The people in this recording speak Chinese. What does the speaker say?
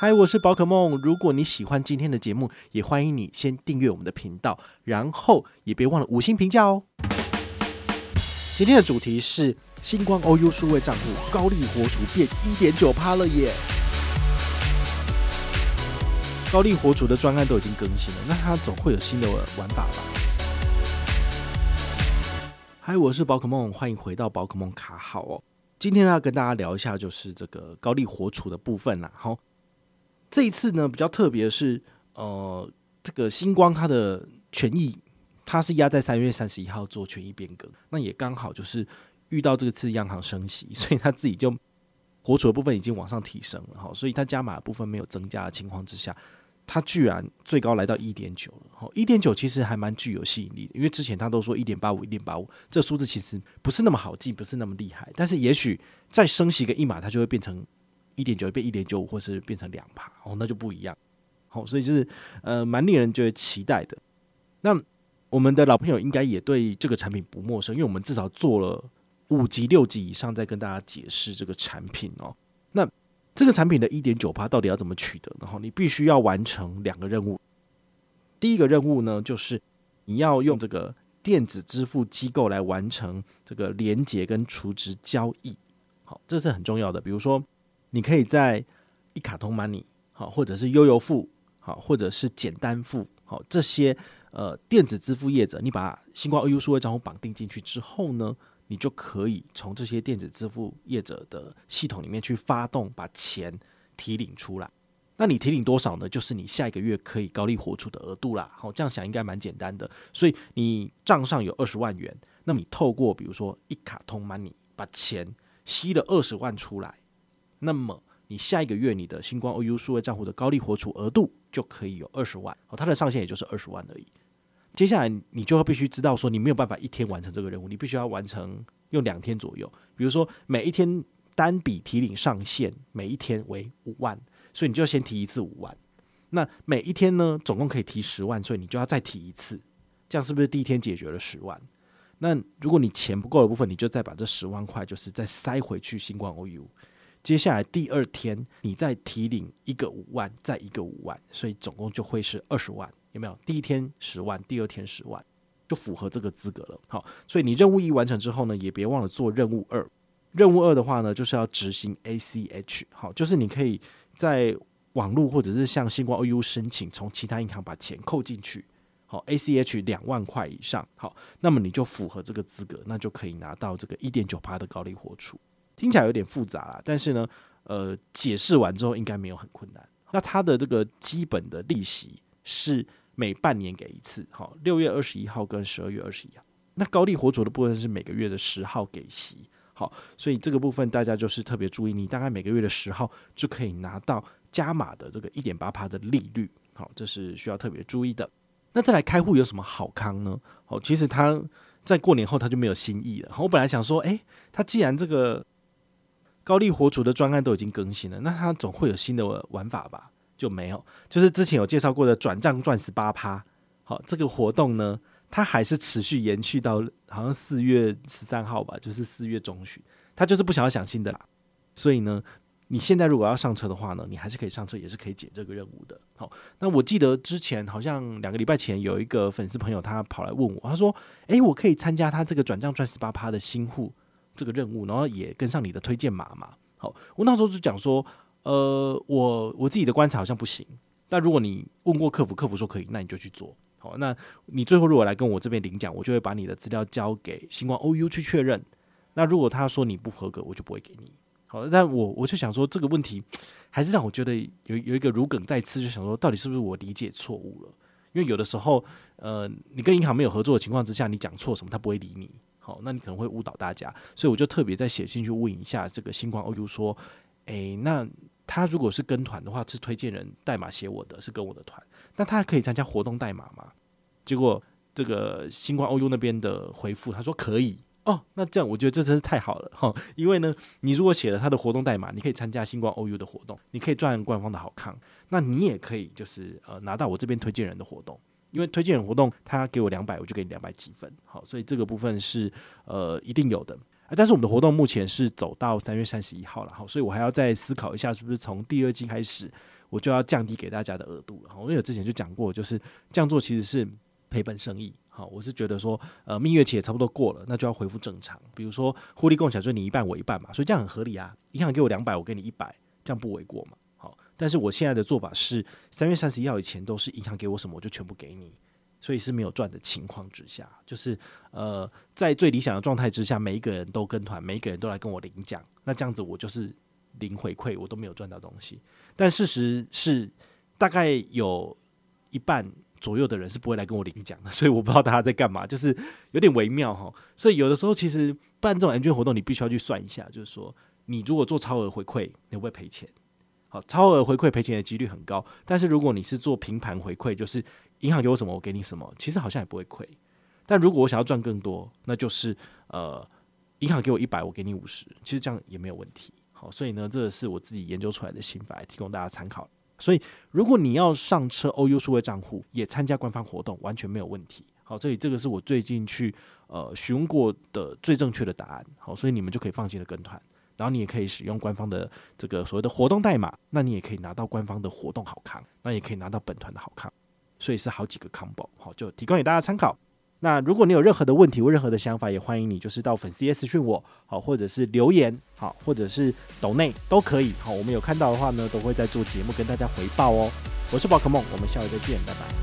嗨，我是宝可梦。如果你喜欢今天的节目，也欢迎你先订阅我们的频道，然后也别忘了五星评价哦。今天的主题是星光 OU 数位账户高利活储变一点九趴了耶！高利活储的专案都已经更新了，那它总会有新的玩法吧？嗨，我是宝可梦，欢迎回到宝可梦卡好哦。今天要跟大家聊一下，就是这个高利活储的部分啦。好。这一次呢，比较特别的是，呃，这个星光它的权益，它是压在三月三十一号做权益变更，那也刚好就是遇到这次央行升息，所以它自己就活储的部分已经往上提升了哈，所以它加码部分没有增加的情况之下，它居然最高来到一点九了，哈，一点九其实还蛮具有吸引力的，因为之前他都说一点八五、一点八五，这数字其实不是那么好记，不是那么厉害，但是也许再升息个一码，它就会变成。一点九变一点九五，或是变成两趴哦，那就不一样。好，所以就是呃，蛮令人觉得期待的。那我们的老朋友应该也对这个产品不陌生，因为我们至少做了五级六级以上，在跟大家解释这个产品哦。那这个产品的一点九趴到底要怎么取得？然后你必须要完成两个任务。第一个任务呢，就是你要用这个电子支付机构来完成这个连接跟储值交易。好，这是很重要的。比如说。你可以在一卡通 Money 好，或者是悠游付好，或者是简单付好，这些呃电子支付业者，你把星光 AU 数位账户绑定进去之后呢，你就可以从这些电子支付业者的系统里面去发动，把钱提领出来。那你提领多少呢？就是你下一个月可以高利活储的额度啦。好，这样想应该蛮简单的。所以你账上有二十万元，那你透过比如说一卡通 Money 把钱吸了二十万出来。那么你下一个月你的星光 OU 数位账户的高利活储额度就可以有二十万，它的上限也就是二十万而已。接下来你就要必须知道说，你没有办法一天完成这个任务，你必须要完成用两天左右。比如说每一天单笔提领上限每一天为五万，所以你就先提一次五万。那每一天呢，总共可以提十万，所以你就要再提一次。这样是不是第一天解决了十万？那如果你钱不够的部分，你就再把这十万块就是再塞回去星光 OU。接下来第二天，你再提领一个五万，再一个五万，所以总共就会是二十万，有没有？第一天十万，第二天十万，就符合这个资格了。好，所以你任务一完成之后呢，也别忘了做任务二。任务二的话呢，就是要执行 ACH，好，就是你可以在网络或者是向星光 OU 申请，从其他银行把钱扣进去。好，ACH 两万块以上，好，那么你就符合这个资格，那就可以拿到这个一点九八的高利活储。听起来有点复杂啦，但是呢，呃，解释完之后应该没有很困难。那它的这个基本的利息是每半年给一次，好，六月二十一号跟十二月二十一号。那高利活储的部分是每个月的十号给息，好，所以这个部分大家就是特别注意，你大概每个月的十号就可以拿到加码的这个一点八趴的利率，好，这是需要特别注意的。那再来开户有什么好康呢？好，其实他在过年后他就没有新意了。我本来想说，诶，他既然这个高利活主的专案都已经更新了，那它总会有新的玩法吧？就没有，就是之前有介绍过的转账赚十八趴，好，这个活动呢，它还是持续延续到好像四月十三号吧，就是四月中旬，他就是不想要想新的啦。所以呢，你现在如果要上车的话呢，你还是可以上车，也是可以解这个任务的。好，那我记得之前好像两个礼拜前有一个粉丝朋友他跑来问我，他说：“诶，我可以参加他这个转账赚十八趴的新户？”这个任务，然后也跟上你的推荐码嘛。好，我那时候就讲说，呃，我我自己的观察好像不行。但如果你问过客服，客服说可以，那你就去做。好，那你最后如果来跟我这边领奖，我就会把你的资料交给星光 OU 去确认。那如果他说你不合格，我就不会给你。好，但我我就想说这个问题还是让我觉得有有一个如鲠在刺，就想说到底是不是我理解错误了？因为有的时候，呃，你跟银行没有合作的情况之下，你讲错什么，他不会理你。好，那你可能会误导大家，所以我就特别再写信去问一下这个星光 OU 说，诶、那他如果是跟团的话，是推荐人代码写我的，是跟我的团，那他可以参加活动代码吗？结果这个星光 OU 那边的回复，他说可以哦，那这样我觉得这真是太好了哈，因为呢，你如果写了他的活动代码，你可以参加星光 OU 的活动，你可以赚官方的好康，那你也可以就是呃拿到我这边推荐人的活动。因为推荐人活动，他给我两百，我就给你两百积分。好，所以这个部分是呃一定有的。但是我们的活动目前是走到三月三十一号了，好，所以我还要再思考一下，是不是从第二季开始，我就要降低给大家的额度了。因为我之前就讲过，就是这样做其实是赔本生意。好，我是觉得说，呃，蜜月期也差不多过了，那就要恢复正常。比如说互利共享，就你一半我一半嘛，所以这样很合理啊。银行给我两百，我给你一百，这样不为过嘛。但是我现在的做法是，三月三十一号以前都是银行给我什么，我就全部给你，所以是没有赚的情况之下，就是呃，在最理想的状态之下，每一个人都跟团，每一个人都来跟我领奖，那这样子我就是零回馈，我都没有赚到东西。但事实是，大概有一半。左右的人是不会来跟我领奖的，所以我不知道大家在干嘛，就是有点微妙哈。所以有的时候其实办这种 M 券活动，你必须要去算一下，就是说你如果做超额回馈，你会不会赔钱？好，超额回馈赔钱的几率很高。但是如果你是做平盘回馈，就是银行给我什么我给你什么，其实好像也不会亏。但如果我想要赚更多，那就是呃，银行给我一百，我给你五十，其实这样也没有问题。好，所以呢，这是我自己研究出来的心法，提供大家参考。所以，如果你要上车 OU 数位账户也参加官方活动，完全没有问题。好，所以这个是我最近去呃询问过的最正确的答案。好，所以你们就可以放心的跟团，然后你也可以使用官方的这个所谓的活动代码，那你也可以拿到官方的活动好康，那也可以拿到本团的好康，所以是好几个 combo。好，就提供给大家参考。那如果你有任何的问题或任何的想法，也欢迎你就是到粉丝私讯我，好，或者是留言，好，或者是抖内都可以，好，我们有看到的话呢，都会在做节目跟大家回报哦。我是宝可梦，我们下回再见，拜拜。